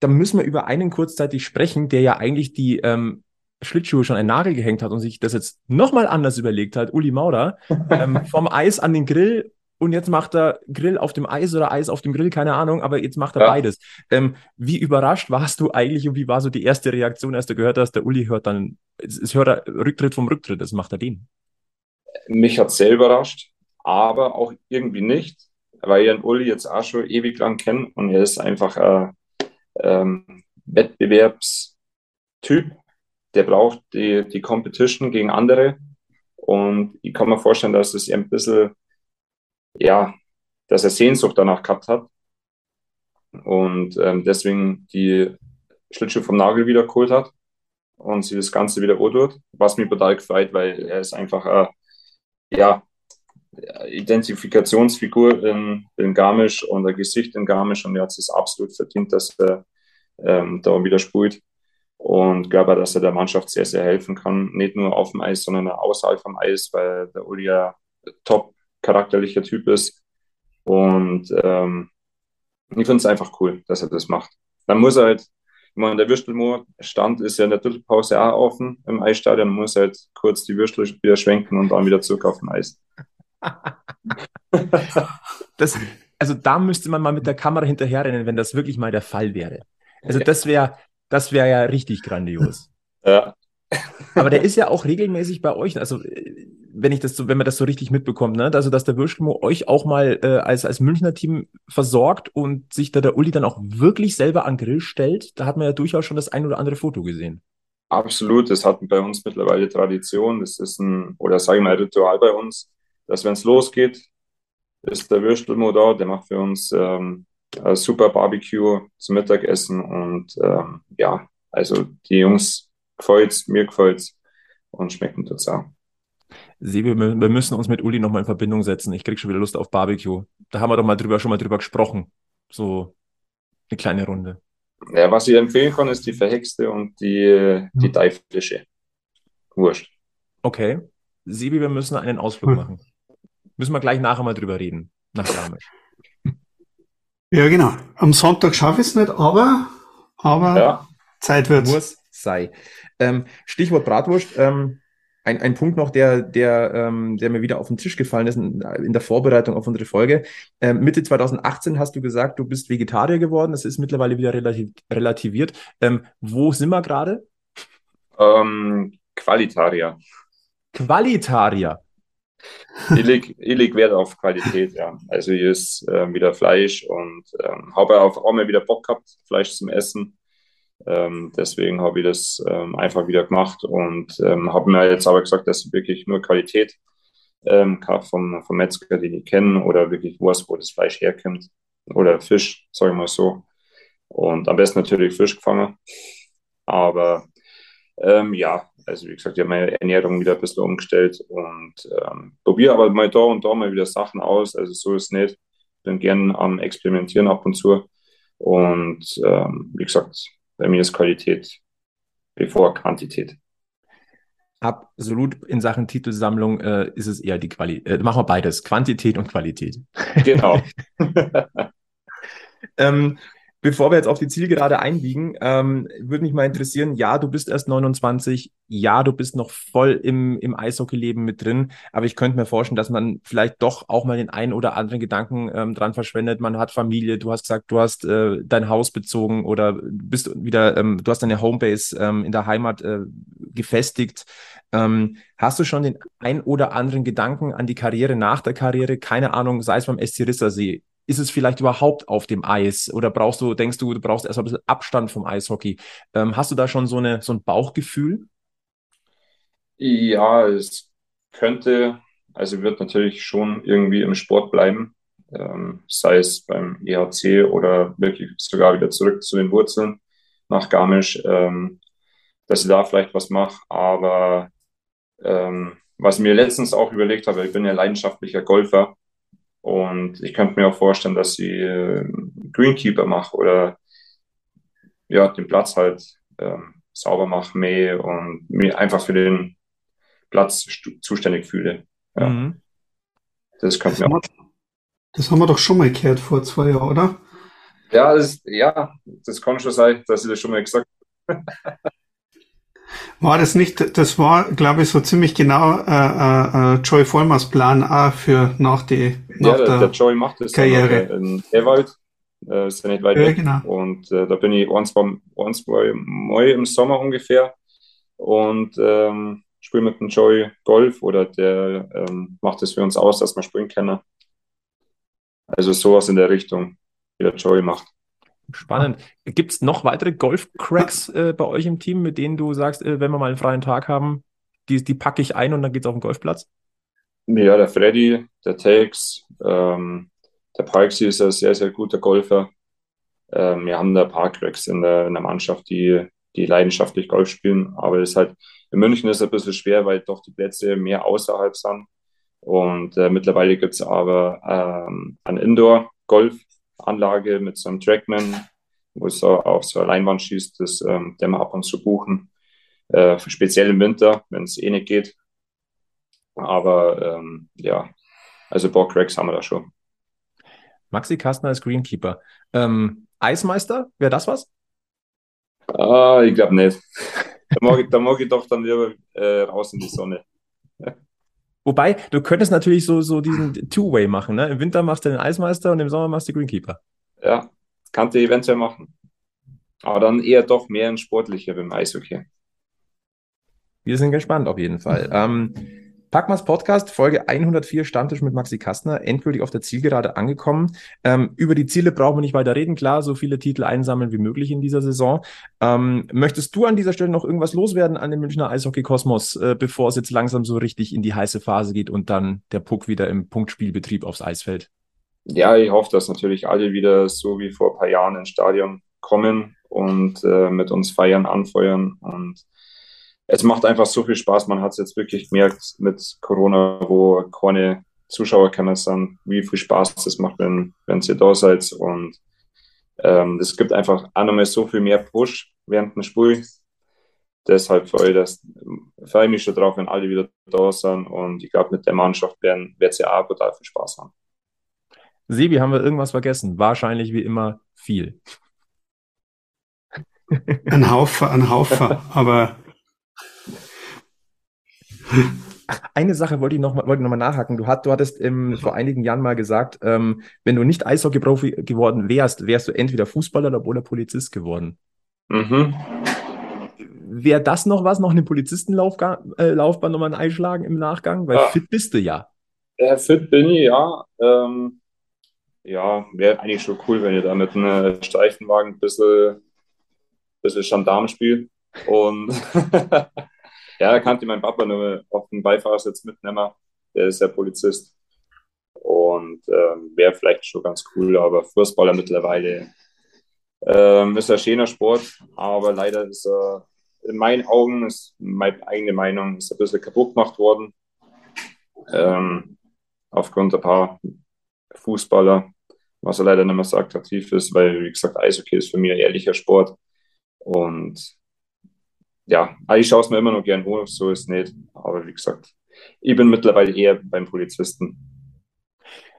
Da müssen wir über einen kurzzeitig sprechen, der ja eigentlich die ähm, Schlittschuhe schon einen Nagel gehängt hat und sich das jetzt nochmal anders überlegt hat, Uli Maurer, ähm, vom Eis an den Grill und jetzt macht er Grill auf dem Eis oder Eis auf dem Grill, keine Ahnung, aber jetzt macht er ja. beides. Ähm, wie überrascht warst du eigentlich und wie war so die erste Reaktion, als du gehört hast, der Uli hört dann, es, es hört er Rücktritt vom Rücktritt, das macht er den? Mich hat sehr überrascht, aber auch irgendwie nicht, weil ich den Uli jetzt auch schon ewig lang kenne und er ist einfach ein ähm, Wettbewerbstyp der braucht die, die Competition gegen andere. Und ich kann mir vorstellen, dass es ein bisschen, ja, dass er Sehnsucht danach gehabt hat. Und ähm, deswegen die Schlittschuhe vom Nagel wieder geholt hat und sie das Ganze wieder tut, was mich total gefreut, weil er ist einfach eine ja, Identifikationsfigur in, in Garmisch und ein Gesicht in Garmisch und er hat es absolut verdient, dass er ähm, da wieder spielt und glaube, dass er der Mannschaft sehr, sehr helfen kann. Nicht nur auf dem Eis, sondern auch außerhalb vom Eis, weil der Uli ja top charakterlicher Typ ist. Und ähm, ich finde es einfach cool, dass er das macht. Dann muss er halt, ich meine, der Würstelmoor Stand ist ja in der Drittelpause auch offen im Eisstadion, muss halt kurz die Würstel wieder schwenken und dann wieder zurück auf dem Eis. das, also da müsste man mal mit der Kamera hinterherrennen, wenn das wirklich mal der Fall wäre. Also das wäre das wäre ja richtig grandios. Ja. Aber der ist ja auch regelmäßig bei euch. Also, wenn ich das so, wenn man das so richtig mitbekommt, ne? Also, dass der Würschmo euch auch mal äh, als, als Münchner Team versorgt und sich da der Uli dann auch wirklich selber an Grill stellt, da hat man ja durchaus schon das ein oder andere Foto gesehen. Absolut, das hat bei uns mittlerweile Tradition. Das ist ein, oder sage ich mal, Ritual bei uns, dass wenn es losgeht, ist der Würstelmo da, der macht für uns ähm, super Barbecue zum Mittagessen und ähm, ja, also die Jungs gefällt's, mir gefällt's und schmecken total. Sebi, wir wir müssen uns mit Uli nochmal in Verbindung setzen. Ich krieg schon wieder Lust auf Barbecue. Da haben wir doch mal drüber, schon mal drüber gesprochen. So eine kleine Runde. Ja, was ich empfehlen kann, ist die verhexte und die, die Teiflische. Wurscht. Okay. Sebi, wir müssen einen Ausflug Hm. machen. Müssen wir gleich nachher mal drüber reden. Nach Garmisch. Ja, genau. Am Sonntag schaffe ich es nicht, aber, aber Ja, Zeit wird's. Muss sei. Ähm, Stichwort Bratwurst. Ähm, ein, ein Punkt noch, der, der, ähm, der mir wieder auf den Tisch gefallen ist in, in der Vorbereitung auf unsere Folge. Ähm, Mitte 2018 hast du gesagt, du bist Vegetarier geworden. Das ist mittlerweile wieder relativ, relativiert. Ähm, wo sind wir gerade? ähm, Qualitarier. Qualitarier. Ich leg Wert auf Qualität, ja. Also hier ist ähm, wieder Fleisch und ähm, habe auch auch mal wieder Bock gehabt, Fleisch zum Essen. Ähm, deswegen habe ich das ähm, einfach wieder gemacht und ähm, habe mir jetzt aber gesagt, dass ich wirklich nur Qualität ähm, vom, vom Metzger, den ich kenne, oder wirklich Wurst, wo das Fleisch herkommt. Oder Fisch, sage ich mal so. Und am besten natürlich Fisch gefangen. Aber ähm, ja, also wie gesagt, ich habe meine Ernährung wieder ein bisschen umgestellt und ähm, probiere aber mal da und da mal wieder Sachen aus. Also so ist es nicht. Bin gern am Experimentieren ab und zu. Und ähm, wie gesagt, bei mir ist Qualität bevor Quantität. Absolut in Sachen Titelsammlung äh, ist es eher die Qualität. Äh, machen wir beides, Quantität und Qualität. Genau. Ähm, bevor wir jetzt auf die Zielgerade einbiegen, ähm, würde mich mal interessieren, ja, du bist erst 29, ja, du bist noch voll im, im Eishockeyleben mit drin, aber ich könnte mir vorstellen, dass man vielleicht doch auch mal den einen oder anderen Gedanken ähm, dran verschwendet. Man hat Familie, du hast gesagt, du hast äh, dein Haus bezogen oder bist wieder, ähm, du hast deine Homebase ähm, in der Heimat äh, gefestigt. Ähm, hast du schon den ein oder anderen Gedanken an die Karriere nach der Karriere? Keine Ahnung, sei es beim SC Rissersee, ist es vielleicht überhaupt auf dem Eis oder brauchst du, denkst du, du brauchst erst mal ein bisschen Abstand vom Eishockey? Ähm, hast du da schon so eine, so ein Bauchgefühl? Ja, es könnte, also wird natürlich schon irgendwie im Sport bleiben, ähm, sei es beim EHC oder wirklich sogar wieder zurück zu den Wurzeln nach Garmisch, ähm, dass ich da vielleicht was mache. Aber ähm, was ich mir letztens auch überlegt habe, ich bin ja leidenschaftlicher Golfer und ich könnte mir auch vorstellen, dass ich äh, Greenkeeper mache oder ja, den Platz halt ähm, sauber mache, mähe und mir einfach für den Platz zuständig fühle. Ja, Mhm. das könnte Das mir haben, auch. wir, das haben wir doch schon mal gehört vor zwei Jahren, oder? Ja, das, ja, das kann schon sein, dass ich das schon mal gesagt War das nicht, das war, glaube ich, so ziemlich genau äh, äh, äh, Joy Vollmers Plan auch für nach, die, nach Ja, der, der, Joey macht das Karriere. in Ewald, äh, ist ja nicht weit Ja, weg. genau. Und äh, da bin ich ein, zwei, ein, zwei Mal im Sommer ungefähr und ähm, spiele mit dem Joey Golf oder der ähm, macht es für uns aus, dass wir spielen können. Also sowas in der Richtung, wie der Joey macht. Spannend. Gibt es noch weitere Golf-Cracks äh, bei euch im Team, mit denen du sagst, äh, wenn wir mal einen freien Tag haben, die, die packe ich ein und dann geht's auf den Golfplatz? Ja, der Freddy, der Tex, ähm, der Parksy ist ein sehr, sehr guter Golfer. Ähm, wir haben da ein paar Cracks in der, in der Mannschaft, die, die leidenschaftlich Golf spielen. Aber das ist halt, in München ist es ein bisschen schwer, weil doch die Plätze mehr außerhalb sind. Und äh, mittlerweile gibt es aber ähm, eine Indoor-Golfanlage mit so einem Trackman, wo es so auf so eine Leinwand schießt, das ähm, den wir ab und zu buchen. Äh, speziell im Winter, wenn es eh nicht geht. Aber ähm, ja, also Bock-Cracks haben wir da schon. Maxi Kastner ist Greenkeeper. Ähm, Eismeister, wäre das was? Ah, ich glaube nicht. Da mag, ich, da mag ich doch dann lieber äh, raus in die Sonne. Wobei, du könntest natürlich so, so diesen Two-Way machen. Ne? Im Winter machst du den Eismeister und im Sommer machst du Greenkeeper. Ja, kannst du eventuell machen. Aber dann eher doch mehr in sportlicher beim Eishockey. Wir sind gespannt auf jeden Fall. Ähm, Packmas Podcast, Folge 104, Stammtisch mit Maxi Kastner, endgültig auf der Zielgerade angekommen. Ähm, über die Ziele brauchen wir nicht weiter reden. Klar, so viele Titel einsammeln wie möglich in dieser Saison. Ähm, möchtest du an dieser Stelle noch irgendwas loswerden an den Münchner Eishockey-Kosmos, äh, bevor es jetzt langsam so richtig in die heiße Phase geht und dann der Puck wieder im Punktspielbetrieb aufs Eis fällt? ja, ich hoffe, dass natürlich alle wieder so wie vor ein paar Jahren ins Stadion kommen und äh, mit uns feiern, anfeuern. Und es macht einfach so viel Spaß. Man hat es jetzt wirklich gemerkt mit Corona, wo keine Zuschauer können sind, wie viel Spaß das macht, wenn, wenn ihr da seid. Und ähm, es gibt einfach auch nochmal so viel mehr Push während dem Spiel. Deshalb freue ich, freue ich mich schon drauf, wenn alle wieder da sind. Und ich glaube, mit der Mannschaft werden, wird sie auch total viel Spaß haben. Sebi, haben wir irgendwas vergessen? Wahrscheinlich wie immer viel. Ein Haufen, ein Haufen, aber. Eine Sache wollte ich noch mal, wollte noch mal nachhaken. Du, hat, du hattest ähm, vor einigen Jahren mal gesagt, ähm, wenn du nicht Eishockey-Profi geworden wärst, wärst du entweder Fußballer oder Polizist geworden. Mhm. Wäre das noch was, noch eine Polizistenlaufbahn äh, nochmal einschlagen im Nachgang? Weil ja. fit bist du ja. Ja, fit bin ich, ja. Ähm, ja, wäre eigentlich schon cool, wenn ihr da mit einem Streifenwagen ein bisschen, bisschen Gendarm spielt. Und ja, da kannte mein Papa nur auf dem Beifahrersitz mitnehmen. Der ist ja Polizist. Und ähm, wäre vielleicht schon ganz cool, aber Fußballer mittlerweile ähm, ist ein schöner Sport, aber leider ist er in meinen Augen, ist meine eigene Meinung, ist ein bisschen kaputt gemacht worden. Ähm, aufgrund ein paar Fußballer, was er leider nicht mehr so attraktiv ist, weil, wie gesagt, Eishockey ist für mich ein ehrlicher Sport. Und ja, ich schaue es mir immer noch gern an, so ist es nicht. Aber wie gesagt, ich bin mittlerweile eher beim Polizisten.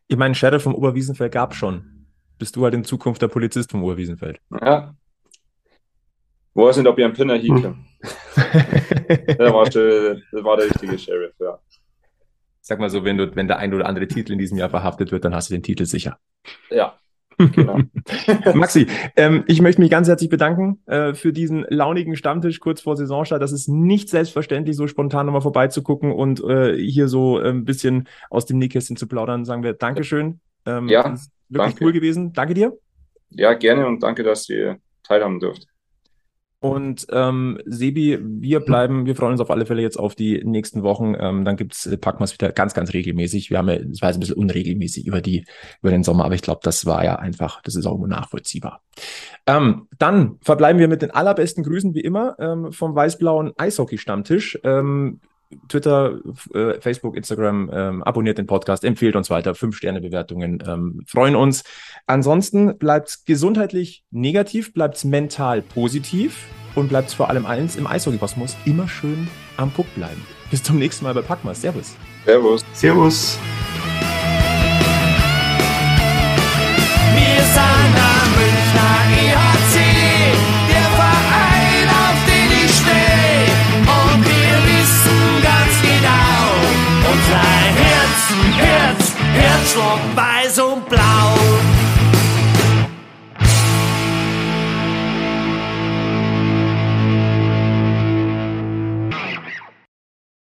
Ich meine, Sheriff vom Oberwiesenfeld gab schon. Bist du halt in Zukunft der Polizist vom Oberwiesenfeld? Ja. Wo weiß nicht, ob ich einen Pinner hieke. Hm. das, war schon, das war der richtige Sheriff, ja sag mal so, wenn du, wenn der ein oder andere Titel in diesem Jahr verhaftet wird, dann hast du den Titel sicher. Ja. Genau. Maxi, ähm, ich möchte mich ganz herzlich bedanken äh, für diesen launigen Stammtisch kurz vor Saisonstart. Das ist nicht selbstverständlich, so spontan nochmal vorbeizugucken und äh, hier so äh, ein bisschen aus dem Nähkästchen zu plaudern. Sagen wir Dankeschön. Ähm, ja, wirklich danke. cool gewesen. Danke dir. Ja, gerne und danke, dass ihr teilhaben dürft. Und ähm, Sebi, wir bleiben, wir freuen uns auf alle Fälle jetzt auf die nächsten Wochen. Ähm, dann gibt's äh, Packmas wieder ganz, ganz regelmäßig. Wir haben ja, es war jetzt ein bisschen unregelmäßig über die, über den Sommer, aber ich glaube, das war ja einfach, das ist auch immer nachvollziehbar. Ähm, dann verbleiben wir mit den allerbesten Grüßen wie immer ähm, vom weiß-blauen Eishockey-Stammtisch. Ähm, Twitter, äh, Facebook, Instagram, ähm, abonniert den Podcast, empfehlt uns weiter, fünf Sterne Bewertungen, ähm, freuen uns. Ansonsten bleibt gesundheitlich negativ, bleibt mental positiv und bleibt vor allem eins im Eishockey-Kosmos immer schön am Puck bleiben. Bis zum nächsten Mal bei Packmas. Servus. Servus. Servus.